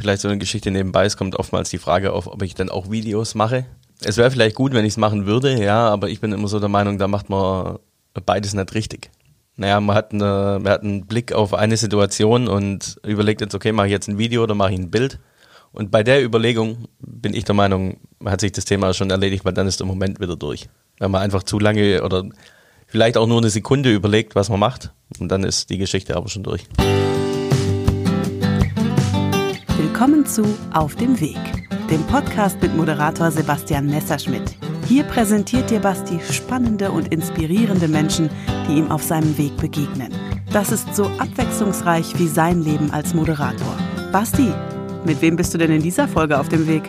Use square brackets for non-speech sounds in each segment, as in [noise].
vielleicht so eine Geschichte nebenbei. Es kommt oftmals die Frage auf, ob ich dann auch Videos mache. Es wäre vielleicht gut, wenn ich es machen würde, ja, aber ich bin immer so der Meinung, da macht man beides nicht richtig. Naja, man hat, eine, man hat einen Blick auf eine Situation und überlegt jetzt, okay, mache ich jetzt ein Video oder mache ich ein Bild? Und bei der Überlegung bin ich der Meinung, hat sich das Thema schon erledigt, weil dann ist der Moment wieder durch. Wenn man einfach zu lange oder vielleicht auch nur eine Sekunde überlegt, was man macht, und dann ist die Geschichte aber schon durch. Willkommen zu Auf dem Weg, dem Podcast mit Moderator Sebastian Messerschmidt. Hier präsentiert dir Basti spannende und inspirierende Menschen, die ihm auf seinem Weg begegnen. Das ist so abwechslungsreich wie sein Leben als Moderator. Basti, mit wem bist du denn in dieser Folge auf dem Weg?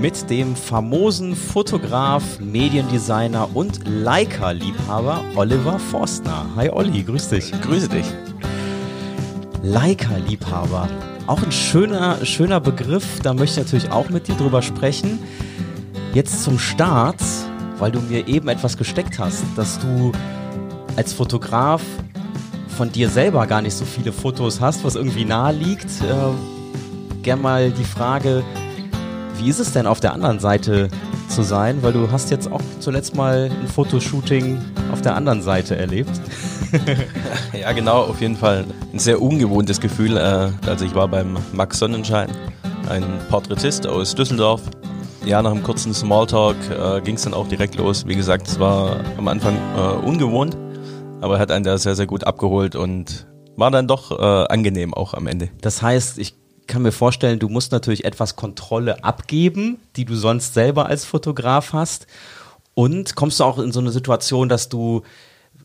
Mit dem famosen Fotograf, Mediendesigner und Leica-Liebhaber Oliver Forstner. Hi Olli, grüß dich. Grüße dich. Leica-Liebhaber. Auch ein schöner, schöner Begriff, da möchte ich natürlich auch mit dir drüber sprechen. Jetzt zum Start, weil du mir eben etwas gesteckt hast, dass du als Fotograf von dir selber gar nicht so viele Fotos hast, was irgendwie nahe liegt. Äh, gern mal die Frage, wie ist es denn auf der anderen Seite zu sein? Weil du hast jetzt auch zuletzt mal ein Fotoshooting auf der anderen Seite erlebt. [laughs] ja, genau, auf jeden Fall. Ein sehr ungewohntes Gefühl. Äh, also ich war beim Max Sonnenschein, ein Porträtist aus Düsseldorf. Ja, nach einem kurzen Smalltalk äh, ging es dann auch direkt los. Wie gesagt, es war am Anfang äh, ungewohnt, aber er hat einen da sehr, sehr gut abgeholt und war dann doch äh, angenehm auch am Ende. Das heißt, ich kann mir vorstellen, du musst natürlich etwas Kontrolle abgeben, die du sonst selber als Fotograf hast. Und kommst du auch in so eine Situation, dass du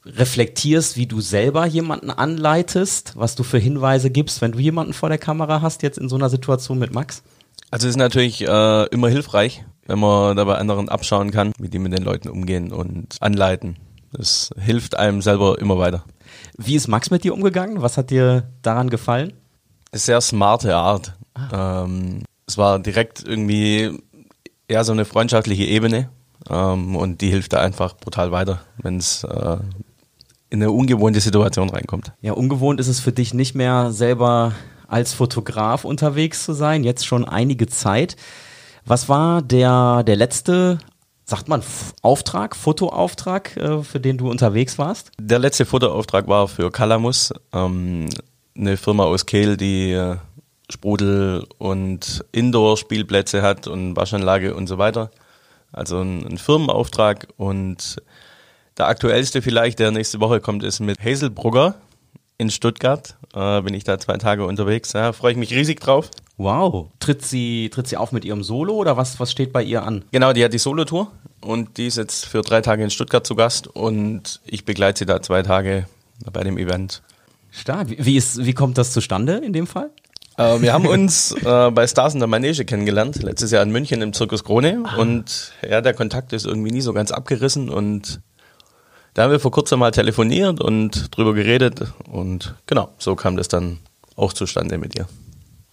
reflektierst, wie du selber jemanden anleitest, was du für Hinweise gibst, wenn du jemanden vor der Kamera hast, jetzt in so einer Situation mit Max? Also es ist natürlich äh, immer hilfreich, wenn man da bei anderen abschauen kann, wie die mit den Leuten umgehen und anleiten. Das hilft einem selber immer weiter. Wie ist Max mit dir umgegangen? Was hat dir daran gefallen? sehr smarte Art. Ah. Ähm, es war direkt irgendwie eher so eine freundschaftliche Ebene ähm, und die hilft da einfach brutal weiter, wenn es äh, in eine ungewohnte Situation reinkommt. Ja, ungewohnt ist es für dich nicht mehr selber als Fotograf unterwegs zu sein, jetzt schon einige Zeit. Was war der, der letzte, sagt man, Auftrag, Fotoauftrag, äh, für den du unterwegs warst? Der letzte Fotoauftrag war für Calamus. Ähm, eine Firma aus Kehl, die äh, Sprudel- und Indoor-Spielplätze hat und Waschanlage und so weiter. Also ein, ein, Firmenauftrag und der aktuellste vielleicht, der nächste Woche kommt, ist mit Hazelbrugger in Stuttgart. Äh, bin ich da zwei Tage unterwegs. Ja, freue ich mich riesig drauf. Wow. Tritt sie, tritt sie auf mit ihrem Solo oder was, was steht bei ihr an? Genau, die hat die Solo-Tour und die ist jetzt für drei Tage in Stuttgart zu Gast und ich begleite sie da zwei Tage bei dem Event. Stark. Wie, ist, wie kommt das zustande in dem Fall? Äh, wir haben uns äh, bei Stars in der Manege kennengelernt, letztes Jahr in München im Zirkus Krone. Ah. Und ja, der Kontakt ist irgendwie nie so ganz abgerissen. Und da haben wir vor kurzem mal telefoniert und drüber geredet. Und genau, so kam das dann auch zustande mit ihr.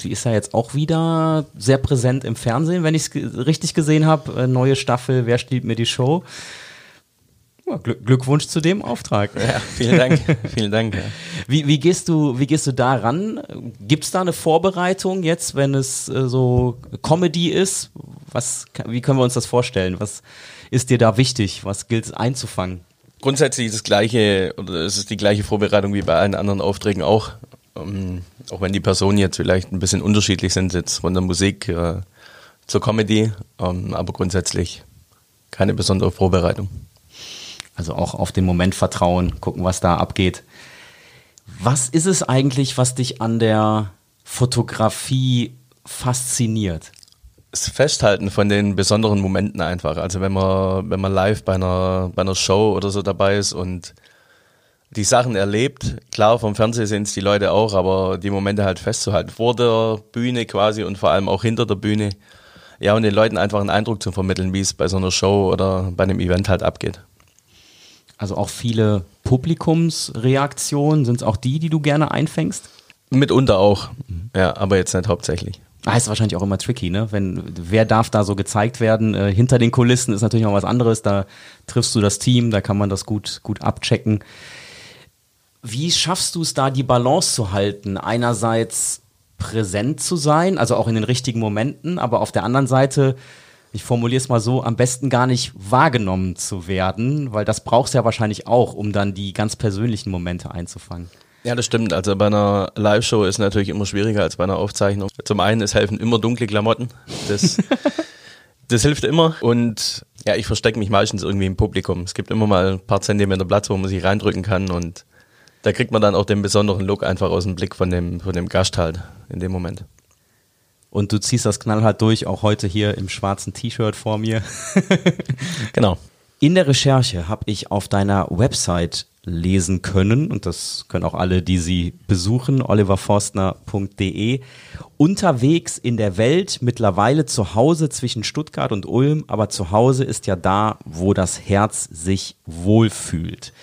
Sie ist ja jetzt auch wieder sehr präsent im Fernsehen, wenn ich es richtig gesehen habe. Äh, neue Staffel, wer stiehlt mir die Show? Glückwunsch zu dem Auftrag. Ja, vielen Dank. vielen Dank. Ja. [laughs] Wie, wie, gehst du, wie gehst du da ran? Gibt es da eine Vorbereitung jetzt, wenn es äh, so Comedy ist? Was, wie können wir uns das vorstellen? Was ist dir da wichtig? Was gilt es einzufangen? Grundsätzlich das gleiche, oder es ist die gleiche Vorbereitung wie bei allen anderen Aufträgen auch. Ähm, auch wenn die Personen jetzt vielleicht ein bisschen unterschiedlich sind, jetzt von der Musik äh, zur Comedy, ähm, aber grundsätzlich keine besondere Vorbereitung. Also auch auf den Moment vertrauen, gucken, was da abgeht. Was ist es eigentlich, was dich an der Fotografie fasziniert? Das Festhalten von den besonderen Momenten einfach. Also wenn man, wenn man live bei einer, bei einer Show oder so dabei ist und die Sachen erlebt, klar, vom Fernsehen sehen es die Leute auch, aber die Momente halt festzuhalten, vor der Bühne quasi und vor allem auch hinter der Bühne. Ja, und den Leuten einfach einen Eindruck zu vermitteln, wie es bei so einer Show oder bei einem Event halt abgeht. Also auch viele Publikumsreaktionen, sind es auch die, die du gerne einfängst? Mitunter auch, mhm. ja, aber jetzt nicht hauptsächlich. Ah, ist wahrscheinlich auch immer tricky, ne? Wenn, wer darf da so gezeigt werden? Äh, hinter den Kulissen ist natürlich noch was anderes, da triffst du das Team, da kann man das gut, gut abchecken. Wie schaffst du es da, die Balance zu halten? Einerseits präsent zu sein, also auch in den richtigen Momenten, aber auf der anderen Seite, ich formuliere es mal so, am besten gar nicht wahrgenommen zu werden, weil das brauchst du ja wahrscheinlich auch, um dann die ganz persönlichen Momente einzufangen. Ja, das stimmt. Also bei einer Live-Show ist natürlich immer schwieriger als bei einer Aufzeichnung. Zum einen, es helfen immer dunkle Klamotten. Das, [laughs] das hilft immer. Und ja, ich verstecke mich meistens irgendwie im Publikum. Es gibt immer mal ein paar Zentimeter Platz, wo man sich reindrücken kann und da kriegt man dann auch den besonderen Look einfach aus dem Blick von dem, von dem Gast halt in dem Moment. Und du ziehst das knallhart durch, auch heute hier im schwarzen T-Shirt vor mir. [laughs] genau. In der Recherche habe ich auf deiner Website lesen können, und das können auch alle, die sie besuchen, oliverforstner.de, unterwegs in der Welt, mittlerweile zu Hause zwischen Stuttgart und Ulm, aber zu Hause ist ja da, wo das Herz sich wohlfühlt.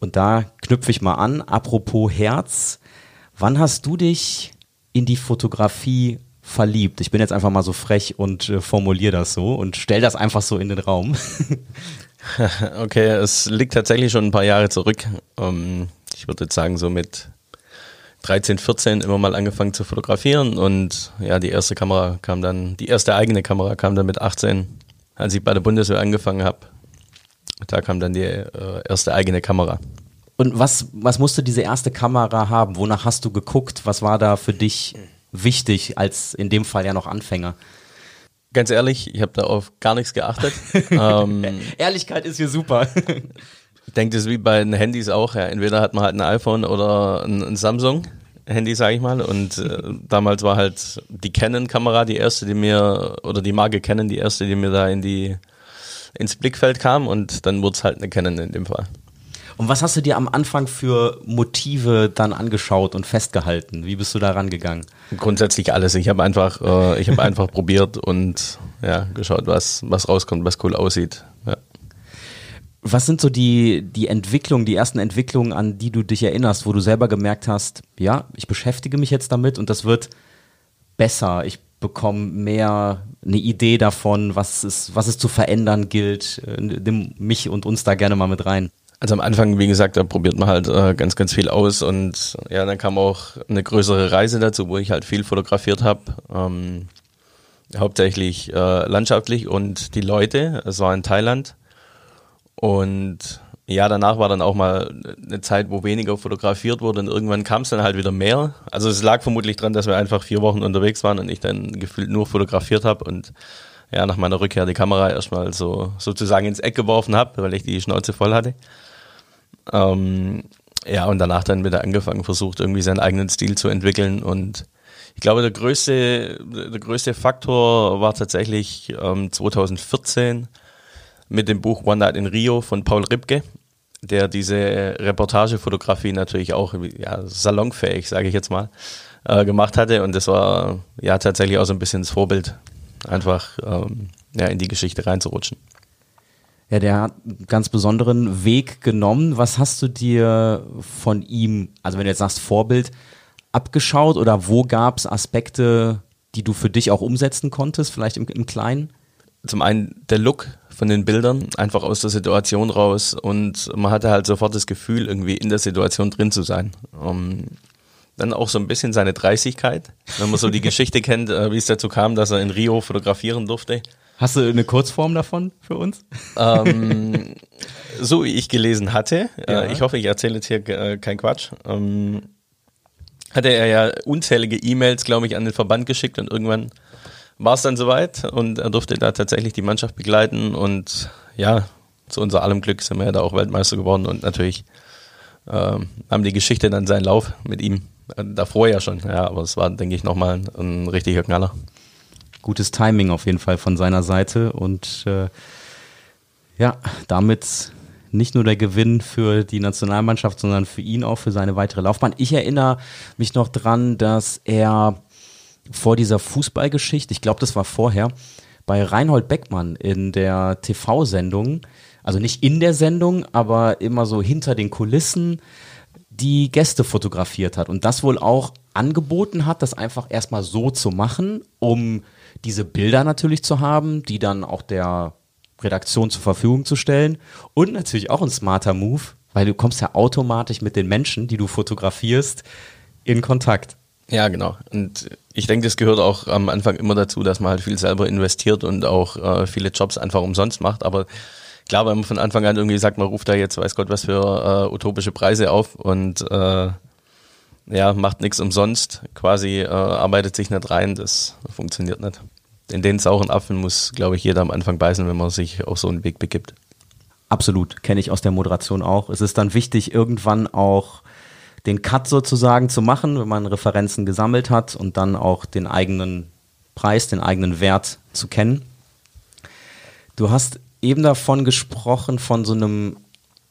Und da knüpfe ich mal an, apropos Herz, wann hast du dich in die Fotografie verliebt? Ich bin jetzt einfach mal so frech und äh, formuliere das so und stell das einfach so in den Raum. [laughs] okay, es liegt tatsächlich schon ein paar Jahre zurück. Ähm, ich würde jetzt sagen, so mit 13, 14 immer mal angefangen zu fotografieren und ja, die erste Kamera kam dann, die erste eigene Kamera kam dann mit 18, als ich bei der Bundeswehr angefangen habe. Da kam dann die äh, erste eigene Kamera. Und was, was musste diese erste Kamera haben? Wonach hast du geguckt? Was war da für dich wichtig als in dem Fall ja noch Anfänger? Ganz ehrlich, ich habe da auf gar nichts geachtet. [laughs] ähm, Ehrlichkeit ist hier super. ich denke, das ist wie bei den Handys auch. Ja. Entweder hat man halt ein iPhone oder ein, ein Samsung. Handy, sage ich mal. Und äh, damals war halt die Canon-Kamera die erste, die mir, oder die Marke Canon die erste, die mir da in die ins Blickfeld kam und dann wurde es halt eine Canon in dem Fall. Und was hast du dir am Anfang für Motive dann angeschaut und festgehalten? Wie bist du da rangegangen? Grundsätzlich alles. Ich habe einfach, äh, ich habe einfach [laughs] probiert und ja, geschaut, was, was rauskommt, was cool aussieht. Ja. Was sind so die, die Entwicklungen, die ersten Entwicklungen, an die du dich erinnerst, wo du selber gemerkt hast, ja, ich beschäftige mich jetzt damit und das wird besser. Ich bekomme mehr eine Idee davon, was es, was es zu verändern gilt. Äh, nimm mich und uns da gerne mal mit rein. Also am Anfang, wie gesagt, da probiert man halt äh, ganz, ganz viel aus und ja, dann kam auch eine größere Reise dazu, wo ich halt viel fotografiert habe. Ähm, hauptsächlich äh, landschaftlich und die Leute. Es war in Thailand und ja, danach war dann auch mal eine Zeit, wo weniger fotografiert wurde und irgendwann kam es dann halt wieder mehr. Also es lag vermutlich dran, dass wir einfach vier Wochen unterwegs waren und ich dann gefühlt nur fotografiert habe und ja, nach meiner Rückkehr die Kamera erstmal so sozusagen ins Eck geworfen habe, weil ich die Schnauze voll hatte. Ähm, ja, und danach dann wieder angefangen, versucht irgendwie seinen eigenen Stil zu entwickeln und ich glaube, der größte, der größte Faktor war tatsächlich ähm, 2014 mit dem Buch One Night in Rio von Paul Ripke der diese Reportagefotografie natürlich auch ja, salonfähig, sage ich jetzt mal, äh, gemacht hatte. Und das war ja tatsächlich auch so ein bisschen das Vorbild, einfach ähm, ja, in die Geschichte reinzurutschen. Ja, der hat einen ganz besonderen Weg genommen. Was hast du dir von ihm, also wenn du jetzt sagst Vorbild, abgeschaut oder wo gab es Aspekte, die du für dich auch umsetzen konntest, vielleicht im, im Kleinen? Zum einen der Look, von den Bildern, einfach aus der Situation raus und man hatte halt sofort das Gefühl, irgendwie in der Situation drin zu sein. Um, ähm, dann auch so ein bisschen seine Dreistigkeit, wenn man so die [laughs] Geschichte kennt, äh, wie es dazu kam, dass er in Rio fotografieren durfte. Hast du eine Kurzform davon für uns? Ähm, [laughs] so wie ich gelesen hatte, äh, ja. äh, ich hoffe, ich erzähle jetzt hier äh, kein Quatsch, ähm, hatte er ja unzählige E-Mails, glaube ich, an den Verband geschickt und irgendwann war es dann soweit und er durfte da tatsächlich die Mannschaft begleiten und ja, zu unser allem Glück sind wir ja da auch Weltmeister geworden und natürlich ähm, haben die Geschichte dann seinen Lauf mit ihm. Äh, davor ja schon, ja, aber es war, denke ich, nochmal ein, ein richtiger Knaller. Gutes Timing auf jeden Fall von seiner Seite und äh, ja, damit nicht nur der Gewinn für die Nationalmannschaft, sondern für ihn auch für seine weitere Laufbahn. Ich erinnere mich noch dran, dass er vor dieser Fußballgeschichte, ich glaube, das war vorher, bei Reinhold Beckmann in der TV-Sendung, also nicht in der Sendung, aber immer so hinter den Kulissen, die Gäste fotografiert hat und das wohl auch angeboten hat, das einfach erstmal so zu machen, um diese Bilder natürlich zu haben, die dann auch der Redaktion zur Verfügung zu stellen und natürlich auch ein smarter Move, weil du kommst ja automatisch mit den Menschen, die du fotografierst, in Kontakt. Ja, genau. Und ich denke, das gehört auch am Anfang immer dazu, dass man halt viel selber investiert und auch äh, viele Jobs einfach umsonst macht. Aber klar, wenn man von Anfang an irgendwie sagt, man ruft da jetzt weiß Gott was für äh, utopische Preise auf und äh, ja, macht nichts umsonst, quasi äh, arbeitet sich nicht rein, das funktioniert nicht. In den sauren Apfel muss, glaube ich, jeder am Anfang beißen, wenn man sich auf so einen Weg begibt. Absolut, kenne ich aus der Moderation auch. Es ist dann wichtig, irgendwann auch den Cut sozusagen zu machen, wenn man Referenzen gesammelt hat und dann auch den eigenen Preis, den eigenen Wert zu kennen. Du hast eben davon gesprochen, von so einem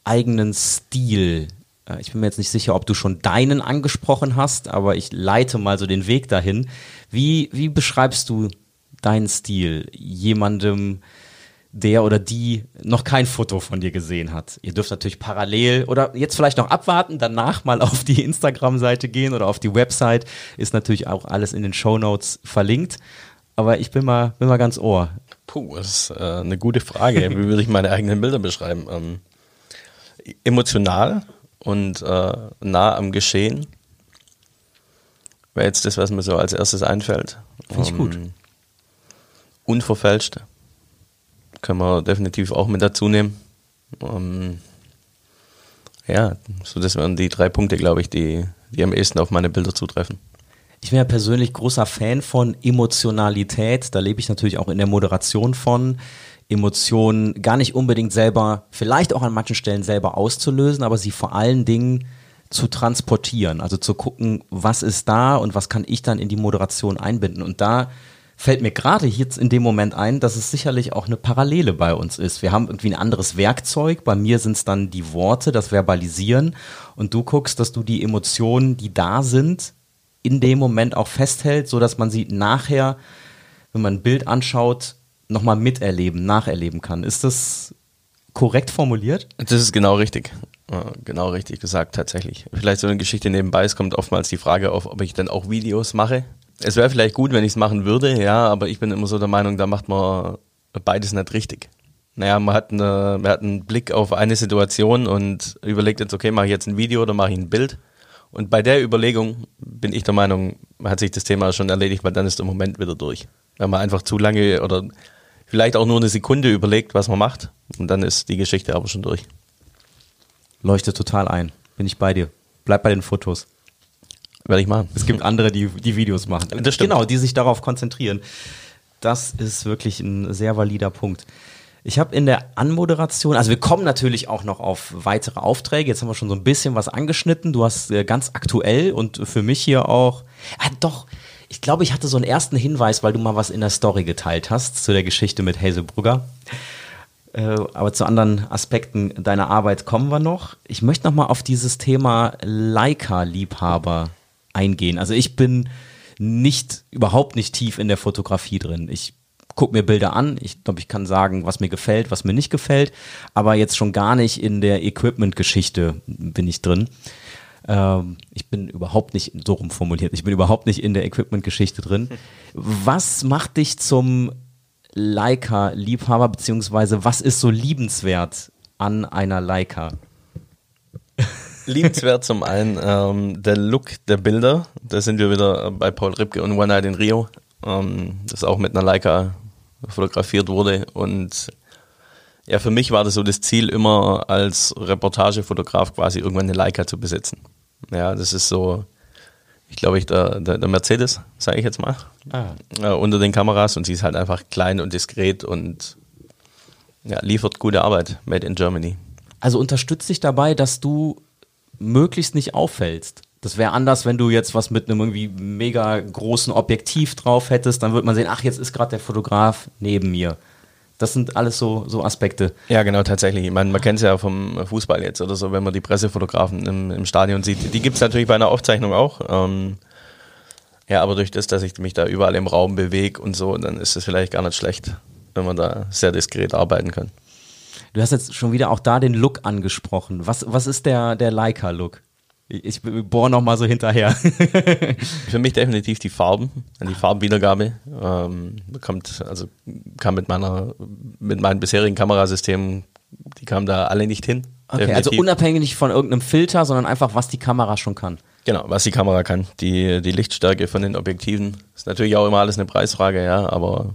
eigenen Stil. Äh, ich bin mir jetzt nicht sicher, ob du schon deinen angesprochen hast, aber ich leite mal so den Weg dahin. Wie, wie beschreibst du deinen Stil jemandem, der oder die noch kein Foto von dir gesehen hat. Ihr dürft natürlich parallel oder jetzt vielleicht noch abwarten, danach mal auf die Instagram-Seite gehen oder auf die Website. Ist natürlich auch alles in den Show Notes verlinkt. Aber ich bin mal, bin mal ganz ohr. Puh, das ist äh, eine gute Frage. Wie würde ich meine eigenen Bilder beschreiben? Ähm, emotional und äh, nah am Geschehen wäre jetzt das, was mir so als erstes einfällt. Finde ich gut. Ähm, unverfälscht können wir definitiv auch mit dazu nehmen. Ähm, ja, so das wären die drei Punkte, glaube ich, die, die am ehesten auf meine Bilder zutreffen. Ich bin ja persönlich großer Fan von Emotionalität. Da lebe ich natürlich auch in der Moderation von. Emotionen gar nicht unbedingt selber, vielleicht auch an manchen Stellen selber auszulösen, aber sie vor allen Dingen zu transportieren. Also zu gucken, was ist da und was kann ich dann in die Moderation einbinden. Und da fällt mir gerade jetzt in dem Moment ein, dass es sicherlich auch eine Parallele bei uns ist. Wir haben irgendwie ein anderes Werkzeug. Bei mir sind es dann die Worte, das Verbalisieren. Und du guckst, dass du die Emotionen, die da sind, in dem Moment auch festhält, so dass man sie nachher, wenn man ein Bild anschaut, nochmal miterleben, nacherleben kann. Ist das korrekt formuliert? Das ist genau richtig. Genau richtig gesagt, tatsächlich. Vielleicht so eine Geschichte nebenbei. Es kommt oftmals die Frage auf, ob ich dann auch Videos mache es wäre vielleicht gut, wenn ich es machen würde, ja, aber ich bin immer so der Meinung, da macht man beides nicht richtig. Naja, man hat, eine, man hat einen Blick auf eine Situation und überlegt jetzt, okay, mache ich jetzt ein Video oder mache ich ein Bild? Und bei der Überlegung bin ich der Meinung, hat sich das Thema schon erledigt, weil dann ist der Moment wieder durch. Wenn man einfach zu lange oder vielleicht auch nur eine Sekunde überlegt, was man macht, und dann ist die Geschichte aber schon durch. Leuchtet total ein. Bin ich bei dir. Bleib bei den Fotos. Werde ich machen. Es gibt andere, die, die Videos machen. Das stimmt. Genau, die sich darauf konzentrieren. Das ist wirklich ein sehr valider Punkt. Ich habe in der Anmoderation, also wir kommen natürlich auch noch auf weitere Aufträge. Jetzt haben wir schon so ein bisschen was angeschnitten. Du hast äh, ganz aktuell und für mich hier auch, ah, doch, ich glaube, ich hatte so einen ersten Hinweis, weil du mal was in der Story geteilt hast zu der Geschichte mit Hazel Brugger. Äh, aber zu anderen Aspekten deiner Arbeit kommen wir noch. Ich möchte noch mal auf dieses Thema Leica-Liebhaber eingehen. Also ich bin nicht, überhaupt nicht tief in der Fotografie drin. Ich gucke mir Bilder an. Ich glaube, ich kann sagen, was mir gefällt, was mir nicht gefällt. Aber jetzt schon gar nicht in der Equipment-Geschichte bin ich drin. Ähm, ich bin überhaupt nicht, so rumformuliert, ich bin überhaupt nicht in der Equipment-Geschichte drin. Was macht dich zum Leica-Liebhaber, beziehungsweise was ist so liebenswert an einer Leica? liebenswert zum einen ähm, der Look der Bilder. Da sind wir wieder bei Paul Ripke und One Night in Rio, ähm, das auch mit einer Leica fotografiert wurde. Und ja, für mich war das so das Ziel, immer als Reportagefotograf quasi irgendwann eine Leica zu besitzen. Ja, das ist so, ich glaube, ich der, der, der Mercedes, sage ich jetzt mal, ah. äh, unter den Kameras und sie ist halt einfach klein und diskret und ja, liefert gute Arbeit, made in Germany. Also unterstützt dich dabei, dass du möglichst nicht auffällst. Das wäre anders, wenn du jetzt was mit einem irgendwie mega großen Objektiv drauf hättest, dann würde man sehen, ach, jetzt ist gerade der Fotograf neben mir. Das sind alles so, so Aspekte. Ja, genau, tatsächlich. Ich meine, man kennt es ja vom Fußball jetzt oder so, wenn man die Pressefotografen im, im Stadion sieht. Die gibt es natürlich bei einer Aufzeichnung auch. Ähm, ja, aber durch das, dass ich mich da überall im Raum bewege und so, dann ist es vielleicht gar nicht schlecht, wenn man da sehr diskret arbeiten kann. Du hast jetzt schon wieder auch da den Look angesprochen. Was, was ist der, der Leica-Look? Ich, bohre nochmal so hinterher. [laughs] Für mich definitiv die Farben, die Farbenwiedergabe. Ähm, kommt, also kam mit meiner, mit meinen bisherigen Kamerasystemen, die kamen da alle nicht hin. Okay, also definitiv. also unabhängig von irgendeinem Filter, sondern einfach, was die Kamera schon kann. Genau, was die Kamera kann. Die, die Lichtstärke von den Objektiven ist natürlich auch immer alles eine Preisfrage, ja, aber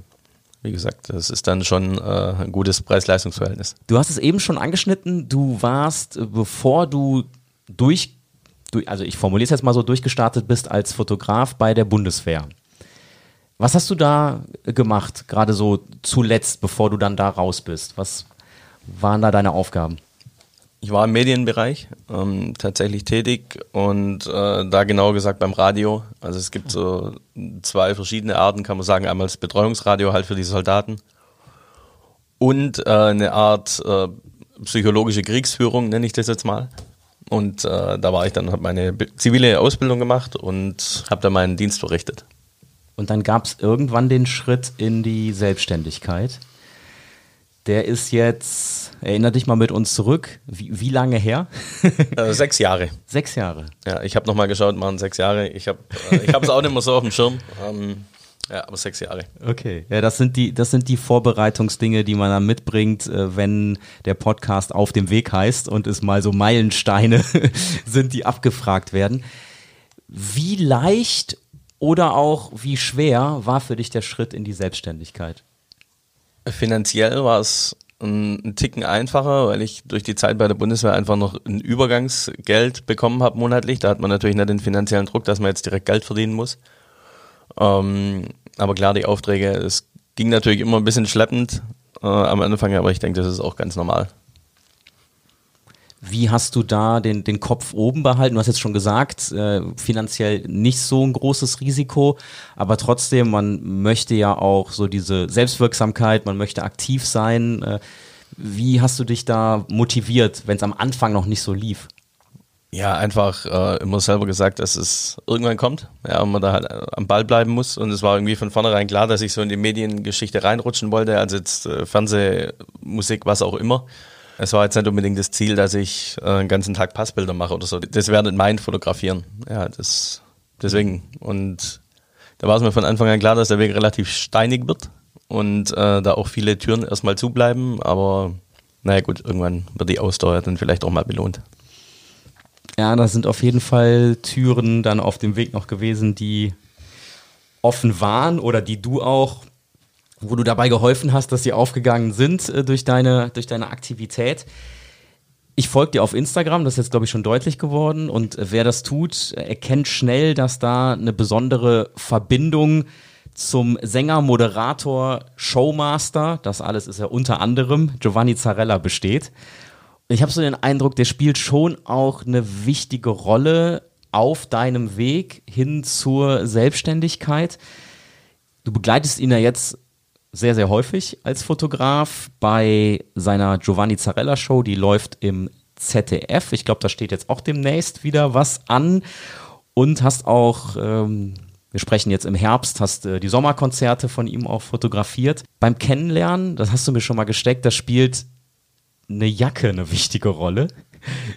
wie gesagt, das ist dann schon äh, ein gutes Preis-Leistungs-Verhältnis. Du hast es eben schon angeschnitten, du warst, bevor du durch, durch also ich formuliere es jetzt mal so, durchgestartet bist als Fotograf bei der Bundeswehr. Was hast du da gemacht, gerade so zuletzt, bevor du dann da raus bist? Was waren da deine Aufgaben? Ich war im Medienbereich ähm, tatsächlich tätig und äh, da genau gesagt beim Radio. Also es gibt so zwei verschiedene Arten, kann man sagen. Einmal das Betreuungsradio halt für die Soldaten und äh, eine Art äh, psychologische Kriegsführung, nenne ich das jetzt mal. Und äh, da war ich dann, habe meine zivile Ausbildung gemacht und habe da meinen Dienst verrichtet. Und dann gab es irgendwann den Schritt in die Selbstständigkeit. Der ist jetzt, erinner dich mal mit uns zurück, wie, wie lange her? Äh, sechs Jahre. Sechs Jahre. Ja, ich habe nochmal geschaut, waren sechs Jahre. Ich habe äh, es auch nicht mehr so auf dem Schirm. Ähm, ja, aber sechs Jahre. Okay, ja, das sind die, das sind die Vorbereitungsdinge, die man dann mitbringt, äh, wenn der Podcast auf dem Weg heißt und es mal so Meilensteine [laughs] sind, die abgefragt werden. Wie leicht oder auch wie schwer war für dich der Schritt in die Selbstständigkeit? Finanziell war es ein, ein Ticken einfacher, weil ich durch die Zeit bei der Bundeswehr einfach noch ein Übergangsgeld bekommen habe monatlich. Da hat man natürlich nicht den finanziellen Druck, dass man jetzt direkt Geld verdienen muss. Ähm, aber klar, die Aufträge, es ging natürlich immer ein bisschen schleppend äh, am Anfang, aber ich denke, das ist auch ganz normal. Wie hast du da den, den Kopf oben behalten? Du hast jetzt schon gesagt, äh, finanziell nicht so ein großes Risiko, aber trotzdem, man möchte ja auch so diese Selbstwirksamkeit, man möchte aktiv sein. Äh, wie hast du dich da motiviert, wenn es am Anfang noch nicht so lief? Ja, einfach äh, immer selber gesagt, dass es irgendwann kommt, ja, und man da halt am Ball bleiben muss. Und es war irgendwie von vornherein klar, dass ich so in die Mediengeschichte reinrutschen wollte, also jetzt äh, Fernseh, Musik, was auch immer. Es war jetzt nicht unbedingt das Ziel, dass ich äh, einen ganzen Tag Passbilder mache oder so. Das wäre nicht mein Fotografieren. Ja, das, deswegen. Und da war es mir von Anfang an klar, dass der Weg relativ steinig wird und äh, da auch viele Türen erstmal zubleiben. Aber naja gut, irgendwann wird die Ausdauer dann vielleicht auch mal belohnt. Ja, da sind auf jeden Fall Türen dann auf dem Weg noch gewesen, die offen waren oder die du auch wo du dabei geholfen hast, dass sie aufgegangen sind äh, durch, deine, durch deine Aktivität. Ich folge dir auf Instagram, das ist jetzt, glaube ich, schon deutlich geworden. Und äh, wer das tut, erkennt schnell, dass da eine besondere Verbindung zum Sänger, Moderator, Showmaster, das alles ist ja unter anderem Giovanni Zarella besteht. Ich habe so den Eindruck, der spielt schon auch eine wichtige Rolle auf deinem Weg hin zur Selbstständigkeit. Du begleitest ihn ja jetzt sehr, sehr häufig als Fotograf bei seiner Giovanni Zarella Show, die läuft im ZDF. Ich glaube, da steht jetzt auch demnächst wieder was an. Und hast auch, ähm, wir sprechen jetzt im Herbst, hast äh, die Sommerkonzerte von ihm auch fotografiert. Beim Kennenlernen, das hast du mir schon mal gesteckt, da spielt eine Jacke eine wichtige Rolle.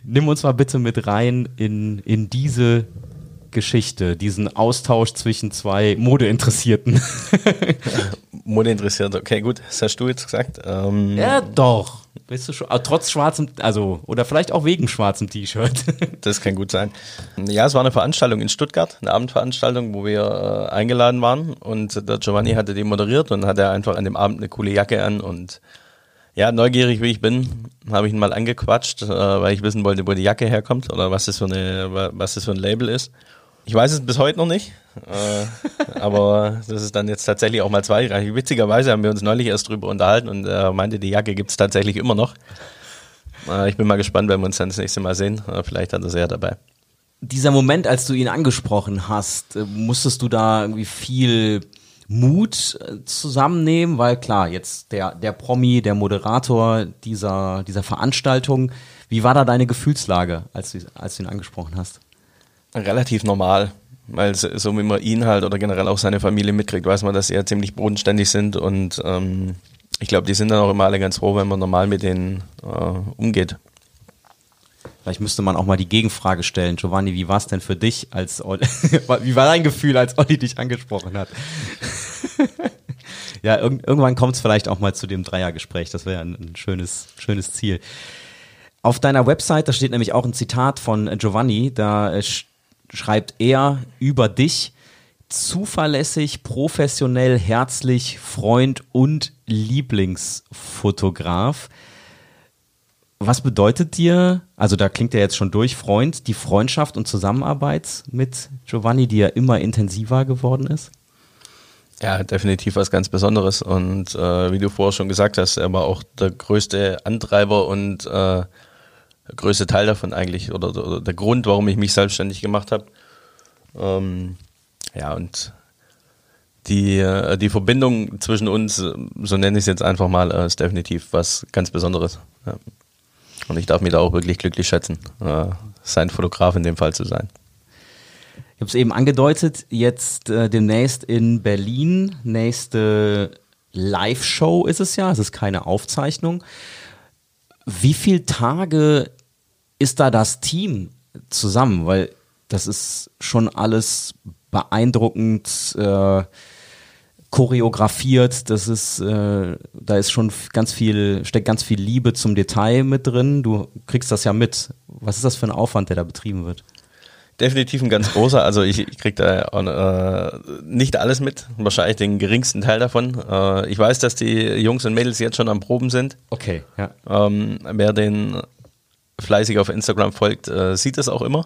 Nimm uns mal bitte mit rein in, in diese Geschichte, diesen Austausch zwischen zwei Modeinteressierten. [laughs] Modeinteressiert, okay, gut, das hast du jetzt gesagt. Ähm, ja, doch. Bist du schon, trotz schwarzem, also, oder vielleicht auch wegen schwarzem T-Shirt. [laughs] das kann gut sein. Ja, es war eine Veranstaltung in Stuttgart, eine Abendveranstaltung, wo wir äh, eingeladen waren und der Giovanni hatte die moderiert und hatte einfach an dem Abend eine coole Jacke an und ja, neugierig wie ich bin, habe ich ihn mal angequatscht, äh, weil ich wissen wollte, wo die Jacke herkommt oder was das für eine, was das für ein Label ist. Ich weiß es bis heute noch nicht, äh, aber das ist dann jetzt tatsächlich auch mal zweireich. Witzigerweise haben wir uns neulich erst drüber unterhalten und er äh, meinte, die Jacke gibt es tatsächlich immer noch. Äh, ich bin mal gespannt, wenn wir uns dann das nächste Mal sehen. Äh, vielleicht hat er ja dabei. Dieser Moment, als du ihn angesprochen hast, äh, musstest du da irgendwie viel Mut äh, zusammennehmen, weil klar, jetzt der, der Promi, der Moderator dieser, dieser Veranstaltung, wie war da deine Gefühlslage, als du, als du ihn angesprochen hast? relativ normal. Weil so wie man ihn halt oder generell auch seine Familie mitkriegt, weiß man, dass sie ja ziemlich bodenständig sind und ähm, ich glaube, die sind dann auch immer alle ganz froh, wenn man normal mit denen äh, umgeht. Vielleicht müsste man auch mal die Gegenfrage stellen. Giovanni, wie war es denn für dich, als Olli, [laughs] wie war dein Gefühl, als Olli dich angesprochen hat? [laughs] ja, irg irgendwann kommt es vielleicht auch mal zu dem Dreiergespräch. Das wäre ein, ein schönes, schönes Ziel. Auf deiner Website, da steht nämlich auch ein Zitat von Giovanni, da schreibt er über dich zuverlässig, professionell, herzlich, Freund und Lieblingsfotograf. Was bedeutet dir, also da klingt ja jetzt schon durch, Freund, die Freundschaft und Zusammenarbeit mit Giovanni, die ja immer intensiver geworden ist? Ja, definitiv was ganz Besonderes. Und äh, wie du vorher schon gesagt hast, er war auch der größte Antreiber und äh, der größte Teil davon eigentlich oder, oder, der Grund, warum ich mich selbstständig gemacht habe. Ähm, ja, und die, äh, die Verbindung zwischen uns, so nenne ich es jetzt einfach mal, äh, ist definitiv was ganz Besonderes. Ja. Und ich darf mich da auch wirklich glücklich schätzen, äh, sein Fotograf in dem Fall zu sein. Ich habe es eben angedeutet, jetzt äh, demnächst in Berlin, nächste Live-Show ist es ja, es ist keine Aufzeichnung. Wie viele Tage ist da das Team zusammen? Weil das ist schon alles beeindruckend. Äh, choreografiert. Das ist, äh, da ist schon ganz viel, steckt ganz viel Liebe zum Detail mit drin. Du kriegst das ja mit. Was ist das für ein Aufwand, der da betrieben wird? Definitiv ein ganz großer. Also ich, ich krieg da äh, nicht alles mit, wahrscheinlich den geringsten Teil davon. Äh, ich weiß, dass die Jungs und Mädels jetzt schon am Proben sind. Okay, ja. Ähm, wer den fleißig auf Instagram folgt, äh, sieht das auch immer.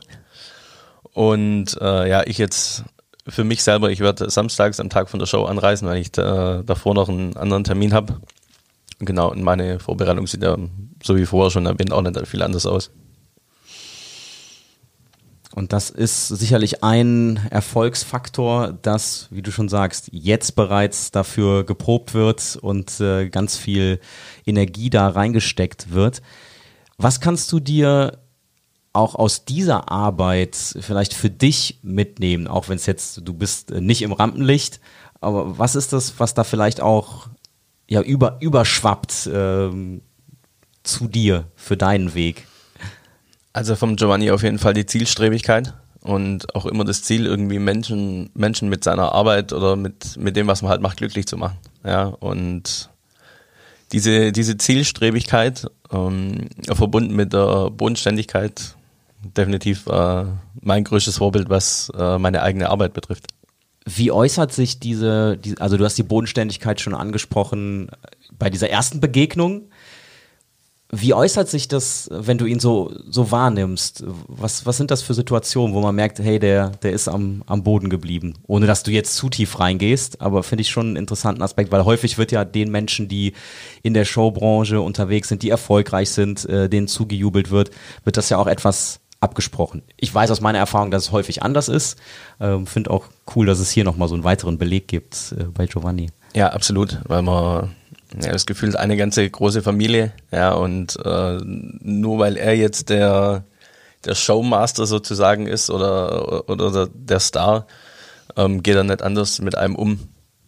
Und äh, ja, ich jetzt für mich selber, ich werde samstags am Tag von der Show anreisen, weil ich da, davor noch einen anderen Termin habe. Genau, und meine Vorbereitung sieht ja, so wie vorher schon erwähnt, auch nicht viel anders aus. Und das ist sicherlich ein Erfolgsfaktor, dass, wie du schon sagst, jetzt bereits dafür geprobt wird und äh, ganz viel Energie da reingesteckt wird. Was kannst du dir auch aus dieser Arbeit vielleicht für dich mitnehmen, auch wenn es jetzt, du bist äh, nicht im Rampenlicht, aber was ist das, was da vielleicht auch ja, über, überschwappt ähm, zu dir für deinen Weg? Also vom Giovanni auf jeden Fall die Zielstrebigkeit und auch immer das Ziel, irgendwie Menschen, Menschen mit seiner Arbeit oder mit, mit dem, was man halt macht, glücklich zu machen. Ja, und diese, diese Zielstrebigkeit, ähm, verbunden mit der Bodenständigkeit, definitiv äh, mein größtes Vorbild, was äh, meine eigene Arbeit betrifft. Wie äußert sich diese, die, also du hast die Bodenständigkeit schon angesprochen bei dieser ersten Begegnung. Wie äußert sich das, wenn du ihn so, so wahrnimmst? Was, was sind das für Situationen, wo man merkt, hey, der, der ist am, am Boden geblieben? Ohne dass du jetzt zu tief reingehst, aber finde ich schon einen interessanten Aspekt, weil häufig wird ja den Menschen, die in der Showbranche unterwegs sind, die erfolgreich sind, äh, denen zugejubelt wird, wird das ja auch etwas abgesprochen. Ich weiß aus meiner Erfahrung, dass es häufig anders ist. Ähm, Finde auch cool, dass es hier nochmal so einen weiteren Beleg gibt äh, bei Giovanni. Ja, absolut, weil man ja, das Gefühl ist eine ganze große Familie, ja, und äh, nur weil er jetzt der, der Showmaster sozusagen ist oder, oder der Star, ähm, geht er nicht anders mit einem um.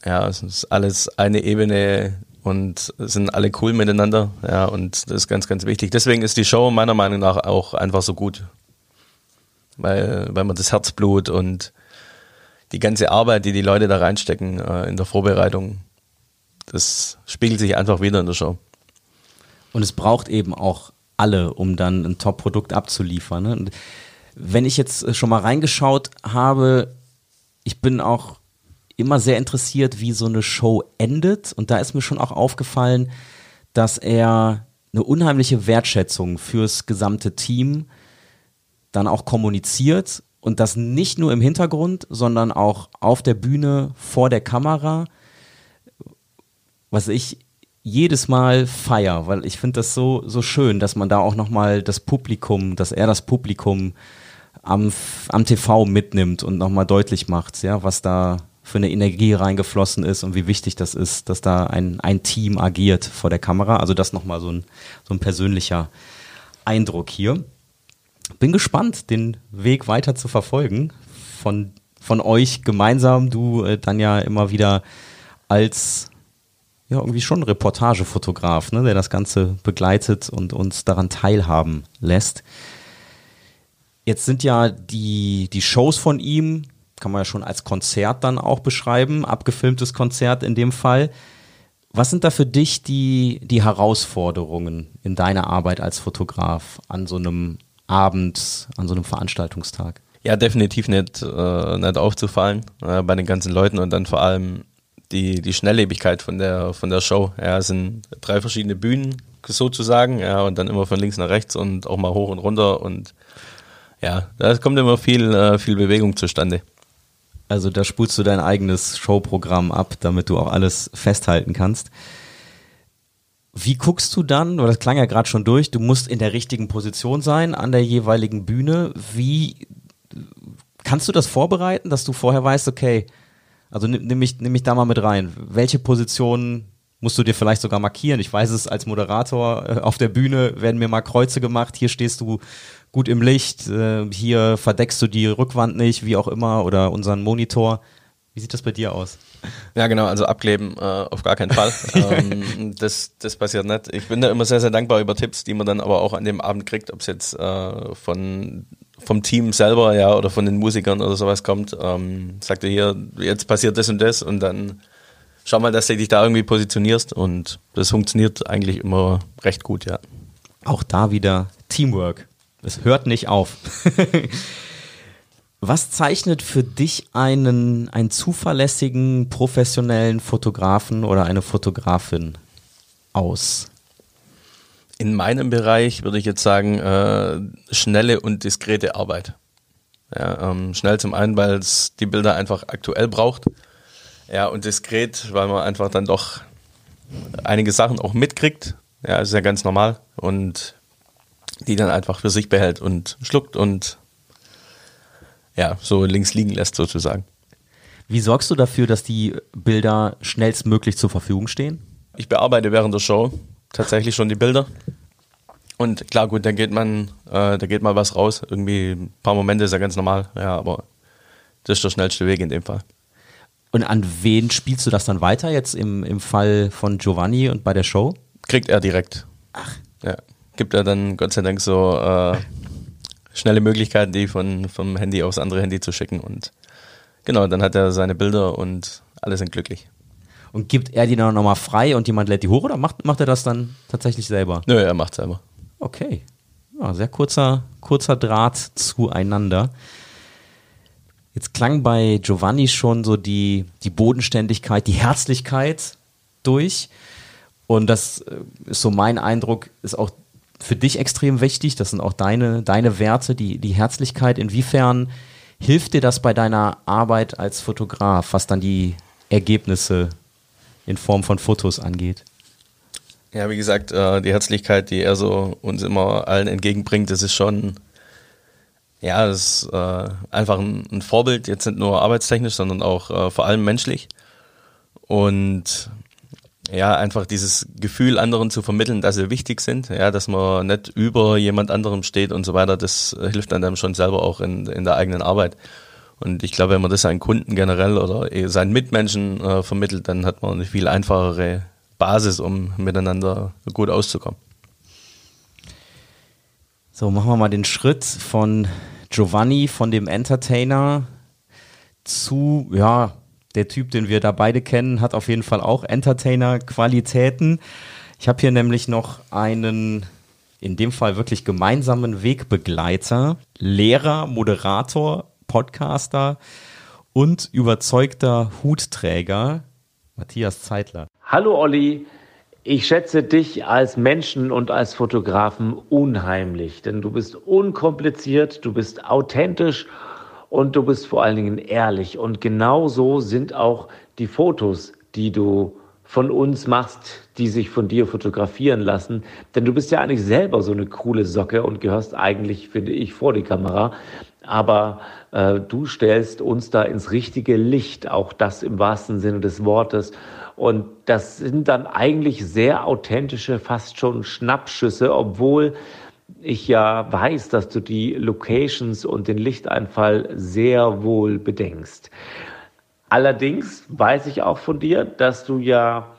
Ja, es ist alles eine Ebene und sind alle cool miteinander, ja, und das ist ganz, ganz wichtig. Deswegen ist die Show meiner Meinung nach auch einfach so gut, weil, weil man das Herzblut und die ganze Arbeit, die die Leute da reinstecken äh, in der Vorbereitung, das spiegelt sich einfach wieder in der Show. Und es braucht eben auch alle, um dann ein Top-Produkt abzuliefern. Ne? wenn ich jetzt schon mal reingeschaut habe, ich bin auch immer sehr interessiert, wie so eine Show endet. Und da ist mir schon auch aufgefallen, dass er eine unheimliche Wertschätzung fürs gesamte Team dann auch kommuniziert und das nicht nur im Hintergrund, sondern auch auf der Bühne, vor der Kamera, was ich jedes Mal feier, weil ich finde das so, so schön, dass man da auch nochmal das Publikum, dass er das Publikum am, am TV mitnimmt und nochmal deutlich macht, ja, was da für eine Energie reingeflossen ist und wie wichtig das ist, dass da ein, ein Team agiert vor der Kamera. Also das nochmal so ein, so ein persönlicher Eindruck hier bin gespannt, den Weg weiter zu verfolgen von, von euch gemeinsam. Du äh, dann ja immer wieder als ja, irgendwie schon Reportagefotograf, ne, der das Ganze begleitet und uns daran teilhaben lässt. Jetzt sind ja die, die Shows von ihm, kann man ja schon als Konzert dann auch beschreiben, abgefilmtes Konzert in dem Fall. Was sind da für dich die, die Herausforderungen in deiner Arbeit als Fotograf an so einem Abend, an so einem Veranstaltungstag? Ja, definitiv nicht, äh, nicht aufzufallen äh, bei den ganzen Leuten und dann vor allem die, die Schnelllebigkeit von der, von der Show. Ja, es sind drei verschiedene Bühnen sozusagen, ja, und dann immer von links nach rechts und auch mal hoch und runter und ja, da kommt immer viel, äh, viel Bewegung zustande. Also da spulst du dein eigenes Showprogramm ab, damit du auch alles festhalten kannst. Wie guckst du dann, oder das klang ja gerade schon durch, du musst in der richtigen Position sein an der jeweiligen Bühne. Wie kannst du das vorbereiten, dass du vorher weißt, okay, also nimm, nimm, mich, nimm mich da mal mit rein. Welche Positionen musst du dir vielleicht sogar markieren? Ich weiß es als Moderator äh, auf der Bühne werden mir mal Kreuze gemacht. Hier stehst du gut im Licht, äh, hier verdeckst du die Rückwand nicht, wie auch immer, oder unseren Monitor. Wie sieht das bei dir aus? Ja, genau, also abkleben äh, auf gar keinen Fall. [laughs] ähm, das, das passiert nicht. Ich bin da immer sehr, sehr dankbar über Tipps, die man dann aber auch an dem Abend kriegt, ob es jetzt äh, von vom Team selber, ja, oder von den Musikern oder sowas kommt, ähm, sagt er hier, jetzt passiert das und das und dann schau mal, dass du dich da irgendwie positionierst und das funktioniert eigentlich immer recht gut, ja. Auch da wieder Teamwork. Es hört nicht auf. [laughs] Was zeichnet für dich einen, einen zuverlässigen, professionellen Fotografen oder eine Fotografin aus? In meinem Bereich würde ich jetzt sagen, äh, schnelle und diskrete Arbeit. Ja, ähm, schnell zum einen, weil es die Bilder einfach aktuell braucht. Ja, und diskret, weil man einfach dann doch einige Sachen auch mitkriegt. Ja, ist ja ganz normal. Und die dann einfach für sich behält und schluckt und ja, so links liegen lässt sozusagen. Wie sorgst du dafür, dass die Bilder schnellstmöglich zur Verfügung stehen? Ich bearbeite während der Show tatsächlich schon die Bilder. Und klar, gut, dann geht man, äh, da geht mal was raus. Irgendwie ein paar Momente ist ja ganz normal, ja, aber das ist der schnellste Weg in dem Fall. Und an wen spielst du das dann weiter jetzt im, im Fall von Giovanni und bei der Show? Kriegt er direkt. Ach. Ja. Gibt er dann Gott sei Dank so äh, schnelle Möglichkeiten, die von, vom Handy aufs andere Handy zu schicken. Und genau, dann hat er seine Bilder und alle sind glücklich. Und gibt er die dann nochmal frei und jemand lädt die hoch oder macht, macht er das dann tatsächlich selber? Nö, er macht selber. Okay. Ja, sehr kurzer, kurzer Draht zueinander. Jetzt klang bei Giovanni schon so die, die Bodenständigkeit, die Herzlichkeit durch. Und das äh, ist so mein Eindruck, ist auch für dich extrem wichtig. Das sind auch deine, deine Werte, die, die Herzlichkeit. Inwiefern hilft dir das bei deiner Arbeit als Fotograf, was dann die Ergebnisse in Form von Fotos angeht? Ja, wie gesagt, äh, die Herzlichkeit, die er so uns immer allen entgegenbringt, das ist schon, ja, das ist äh, einfach ein, Vorbild, jetzt nicht nur arbeitstechnisch, sondern auch äh, vor allem menschlich. Und ja, einfach dieses Gefühl anderen zu vermitteln, dass sie wichtig sind, ja, dass man nicht über jemand anderem steht und so weiter, das hilft einem schon selber auch in, in der eigenen Arbeit. Und ich glaube, wenn man das seinen Kunden generell oder seinen Mitmenschen äh, vermittelt, dann hat man eine viel einfachere Basis, um miteinander gut auszukommen. So, machen wir mal den Schritt von Giovanni, von dem Entertainer zu, ja, der Typ, den wir da beide kennen, hat auf jeden Fall auch Entertainer-Qualitäten. Ich habe hier nämlich noch einen, in dem Fall wirklich gemeinsamen Wegbegleiter, Lehrer, Moderator, Podcaster und überzeugter Hutträger, Matthias Zeitler. Hallo Olli, ich schätze dich als Menschen und als Fotografen unheimlich, denn du bist unkompliziert, du bist authentisch und du bist vor allen Dingen ehrlich. Und genau so sind auch die Fotos, die du von uns machst, die sich von dir fotografieren lassen. Denn du bist ja eigentlich selber so eine coole Socke und gehörst eigentlich, finde ich, vor die Kamera. Aber äh, du stellst uns da ins richtige Licht, auch das im wahrsten Sinne des Wortes. Und das sind dann eigentlich sehr authentische, fast schon Schnappschüsse, obwohl ich ja weiß, dass du die Locations und den Lichteinfall sehr wohl bedenkst. Allerdings weiß ich auch von dir, dass du ja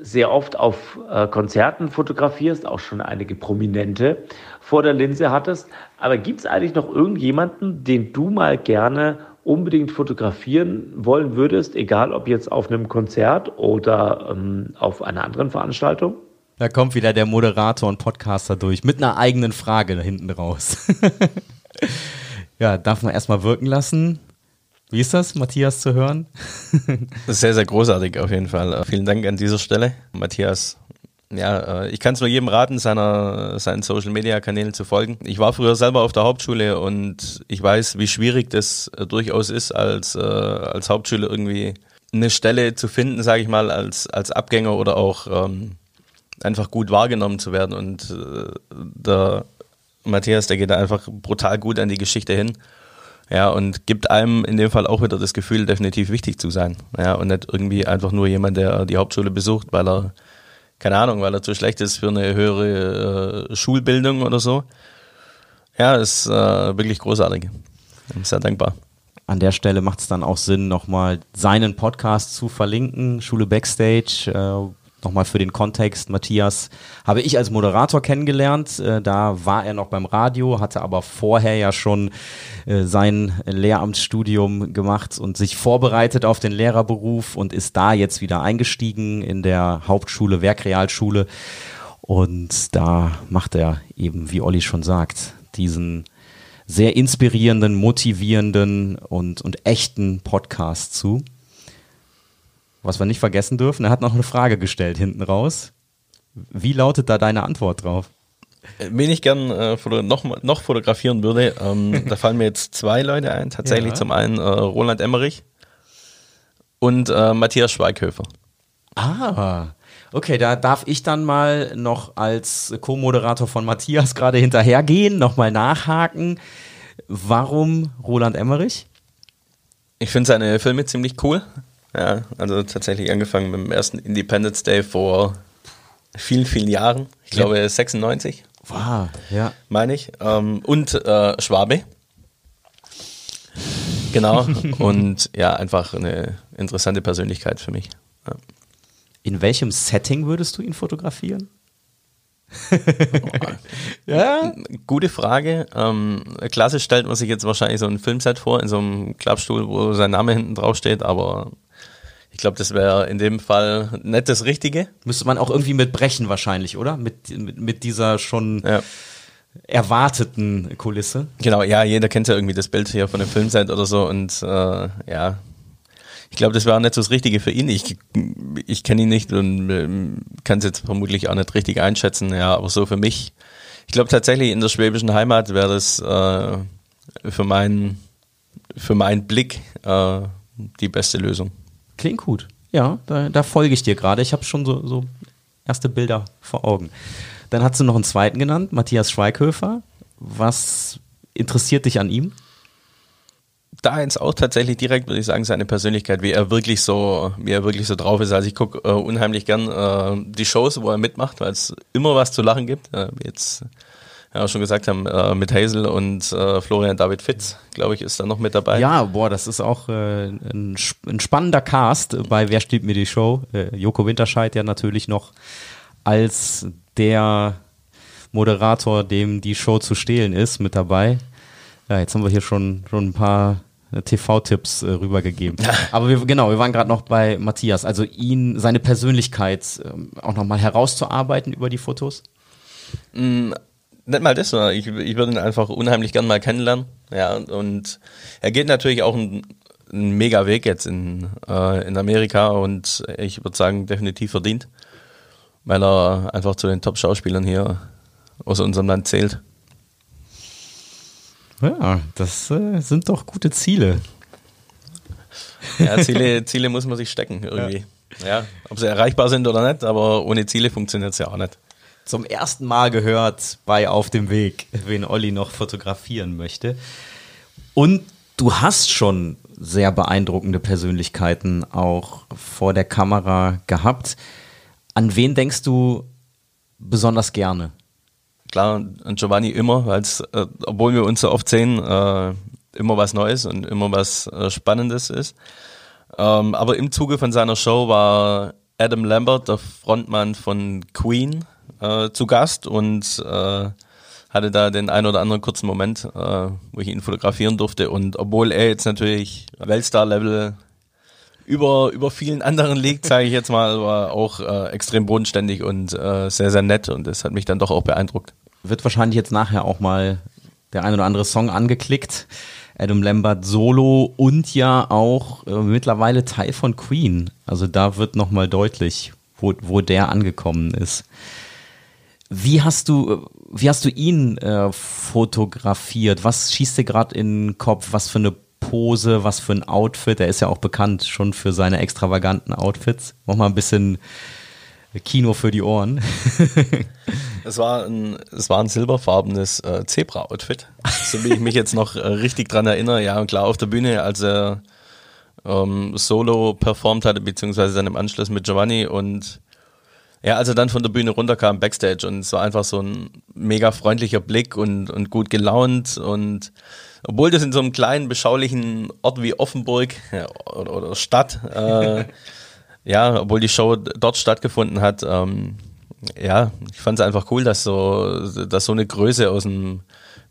sehr oft auf äh, Konzerten fotografierst, auch schon einige Prominente vor der Linse hattest. Aber gibt es eigentlich noch irgendjemanden, den du mal gerne unbedingt fotografieren wollen würdest, egal ob jetzt auf einem Konzert oder ähm, auf einer anderen Veranstaltung? Da kommt wieder der Moderator und Podcaster durch mit einer eigenen Frage hinten raus. [laughs] Ja, darf man erstmal wirken lassen. Wie ist das, Matthias zu hören? [laughs] Sehr, sehr großartig auf jeden Fall. Vielen Dank an dieser Stelle. Matthias, ja, äh, ich kann es nur jedem raten, seiner, seinen Social Media Kanälen zu folgen. Ich war früher selber auf der Hauptschule und ich weiß, wie schwierig das äh, durchaus ist, als, äh, als Hauptschule irgendwie eine Stelle zu finden, sage ich mal, als, als Abgänger oder auch ähm, einfach gut wahrgenommen zu werden. Und äh, der Matthias, der geht da einfach brutal gut an die Geschichte hin. Ja, und gibt einem in dem Fall auch wieder das Gefühl, definitiv wichtig zu sein. Ja, und nicht irgendwie einfach nur jemand, der die Hauptschule besucht, weil er, keine Ahnung, weil er zu schlecht ist für eine höhere äh, Schulbildung oder so. Ja, ist äh, wirklich großartig. Bin sehr dankbar. An der Stelle macht es dann auch Sinn, nochmal seinen Podcast zu verlinken, Schule Backstage, äh, Nochmal für den Kontext, Matthias habe ich als Moderator kennengelernt. Äh, da war er noch beim Radio, hatte aber vorher ja schon äh, sein Lehramtsstudium gemacht und sich vorbereitet auf den Lehrerberuf und ist da jetzt wieder eingestiegen in der Hauptschule, Werkrealschule. Und da macht er eben, wie Olli schon sagt, diesen sehr inspirierenden, motivierenden und, und echten Podcast zu. Was wir nicht vergessen dürfen, er hat noch eine Frage gestellt hinten raus. Wie lautet da deine Antwort drauf? Wen ich gern äh, noch, noch fotografieren würde, ähm, [laughs] da fallen mir jetzt zwei Leute ein. Tatsächlich ja. zum einen äh, Roland Emmerich und äh, Matthias Schweighöfer. Ah, okay, da darf ich dann mal noch als Co-Moderator von Matthias gerade hinterhergehen, nochmal nachhaken. Warum Roland Emmerich? Ich finde seine Filme ziemlich cool. Ja, also tatsächlich angefangen mit dem ersten Independence Day vor vielen, vielen Jahren. Ich ja. glaube 96. Wow, ja. Meine ich. Ähm, und äh, Schwabe. Genau. [laughs] und ja, einfach eine interessante Persönlichkeit für mich. Ja. In welchem Setting würdest du ihn fotografieren? [laughs] ja, gute Frage. Ähm, klassisch stellt man sich jetzt wahrscheinlich so ein Filmset vor, in so einem Klappstuhl, wo sein Name hinten drauf steht, aber ich glaube, das wäre in dem Fall nicht das Richtige. Müsste man auch irgendwie mitbrechen wahrscheinlich, oder? Mit, mit, mit dieser schon ja. erwarteten Kulisse. Genau, ja, jeder kennt ja irgendwie das Bild hier von dem Filmset oder so und äh, ja, ich glaube, das wäre nicht so das Richtige für ihn. Ich, ich kenne ihn nicht und äh, kann es jetzt vermutlich auch nicht richtig einschätzen, ja, aber so für mich, ich glaube tatsächlich in der schwäbischen Heimat wäre das äh, für meinen für meinen Blick äh, die beste Lösung. Klingt gut. Ja, da, da folge ich dir gerade. Ich habe schon so, so erste Bilder vor Augen. Dann hast du noch einen zweiten genannt, Matthias Schweighöfer. Was interessiert dich an ihm? Da eins auch tatsächlich direkt, würde ich sagen, seine Persönlichkeit, wie er wirklich so, wie er wirklich so drauf ist. Also ich gucke äh, unheimlich gern äh, die Shows, wo er mitmacht, weil es immer was zu lachen gibt. Äh, jetzt ja schon gesagt haben, äh, mit Hazel und äh, Florian David Fitz, glaube ich, ist da noch mit dabei. Ja, boah, das ist auch äh, ein, ein, spannender Cast bei Wer steht mir die Show? Äh, Joko Winterscheid ja natürlich noch als der Moderator, dem die Show zu stehlen ist, mit dabei. Ja, jetzt haben wir hier schon, schon ein paar äh, TV-Tipps äh, rübergegeben. [laughs] Aber wir, genau, wir waren gerade noch bei Matthias. Also ihn, seine Persönlichkeit ähm, auch nochmal herauszuarbeiten über die Fotos? Nicht mal das, sondern ich, ich würde ihn einfach unheimlich gern mal kennenlernen. Ja, und er geht natürlich auch einen, einen mega Weg jetzt in, äh, in Amerika und ich würde sagen, definitiv verdient, weil er einfach zu den Top-Schauspielern hier aus unserem Land zählt. Ja, das äh, sind doch gute Ziele. Ja, Ziele, Ziele muss man sich stecken irgendwie. Ja. ja, ob sie erreichbar sind oder nicht, aber ohne Ziele funktioniert es ja auch nicht zum ersten Mal gehört bei Auf dem Weg, wen Olli noch fotografieren möchte. Und du hast schon sehr beeindruckende Persönlichkeiten auch vor der Kamera gehabt. An wen denkst du besonders gerne? Klar, an Giovanni immer, weil äh, obwohl wir uns so oft sehen, äh, immer was Neues und immer was äh, Spannendes ist. Ähm, aber im Zuge von seiner Show war Adam Lambert, der Frontmann von Queen, äh, zu Gast und äh, hatte da den ein oder anderen kurzen Moment, äh, wo ich ihn fotografieren durfte. Und obwohl er jetzt natürlich Weltstar-Level über, über vielen anderen liegt, sage ich jetzt mal, war auch äh, extrem bodenständig und äh, sehr, sehr nett und das hat mich dann doch auch beeindruckt. Wird wahrscheinlich jetzt nachher auch mal der ein oder andere Song angeklickt. Adam Lambert Solo und ja auch äh, mittlerweile Teil von Queen. Also da wird nochmal deutlich, wo, wo der angekommen ist. Wie hast du, wie hast du ihn äh, fotografiert? Was schießt dir gerade in den Kopf? Was für eine Pose, was für ein Outfit? Er ist ja auch bekannt schon für seine extravaganten Outfits. Mach mal ein bisschen Kino für die Ohren. [laughs] es, war ein, es war ein silberfarbenes äh, Zebra-Outfit, so wie ich mich jetzt noch äh, richtig dran erinnere. Ja, klar, auf der Bühne, als er ähm, solo performt hatte, beziehungsweise dann im Anschluss mit Giovanni und ja, als er dann von der Bühne runterkam, Backstage und es war einfach so ein mega freundlicher Blick und, und gut gelaunt und obwohl das in so einem kleinen, beschaulichen Ort wie Offenburg oder, oder Stadt äh, [laughs] ja, obwohl die Show dort stattgefunden hat, ähm, ja, ich fand es einfach cool, dass so, dass so eine Größe aus dem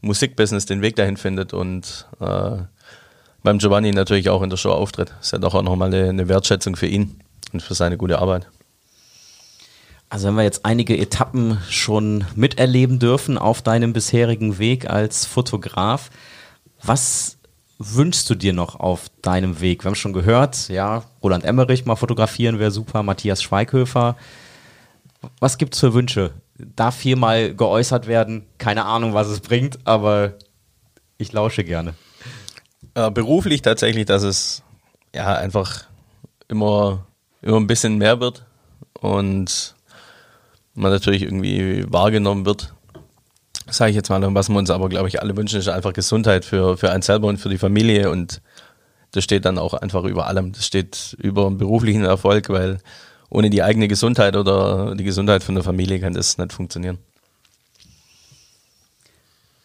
Musikbusiness den Weg dahin findet und äh, beim Giovanni natürlich auch in der Show auftritt. Ist ja doch auch nochmal eine, eine Wertschätzung für ihn und für seine gute Arbeit. Also wenn wir jetzt einige Etappen schon miterleben dürfen auf deinem bisherigen Weg als Fotograf, was wünschst du dir noch auf deinem Weg? Wir haben schon gehört, ja, Roland Emmerich mal fotografieren wäre super, Matthias Schweighöfer. Was gibt es für Wünsche? Darf hier mal geäußert werden? Keine Ahnung, was es bringt, aber ich lausche gerne. Äh, beruflich tatsächlich, dass es ja einfach immer, immer ein bisschen mehr wird und man natürlich irgendwie wahrgenommen wird sage ich jetzt mal, was wir uns aber, glaube ich, alle wünschen, ist einfach Gesundheit für, für einen selber und für die Familie und das steht dann auch einfach über allem. Das steht über beruflichen Erfolg, weil ohne die eigene Gesundheit oder die Gesundheit von der Familie kann das nicht funktionieren.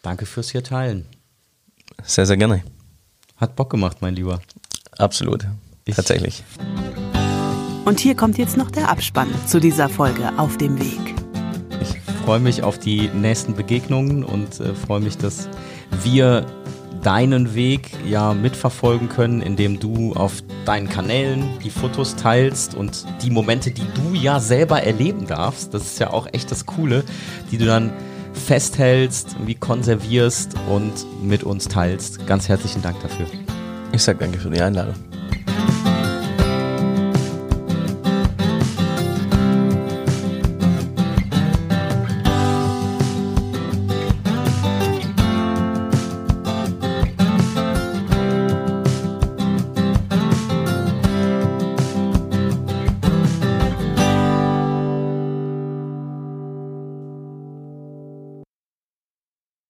Danke fürs hier teilen. Sehr, sehr gerne. Hat Bock gemacht, mein Lieber. Absolut. Ich Tatsächlich. Und hier kommt jetzt noch der Abspann zu dieser Folge auf dem Weg freue mich auf die nächsten Begegnungen und äh, freue mich, dass wir deinen Weg ja mitverfolgen können, indem du auf deinen Kanälen die Fotos teilst und die Momente, die du ja selber erleben darfst, das ist ja auch echt das Coole, die du dann festhältst, wie konservierst und mit uns teilst. Ganz herzlichen Dank dafür. Ich sage danke für die Einladung.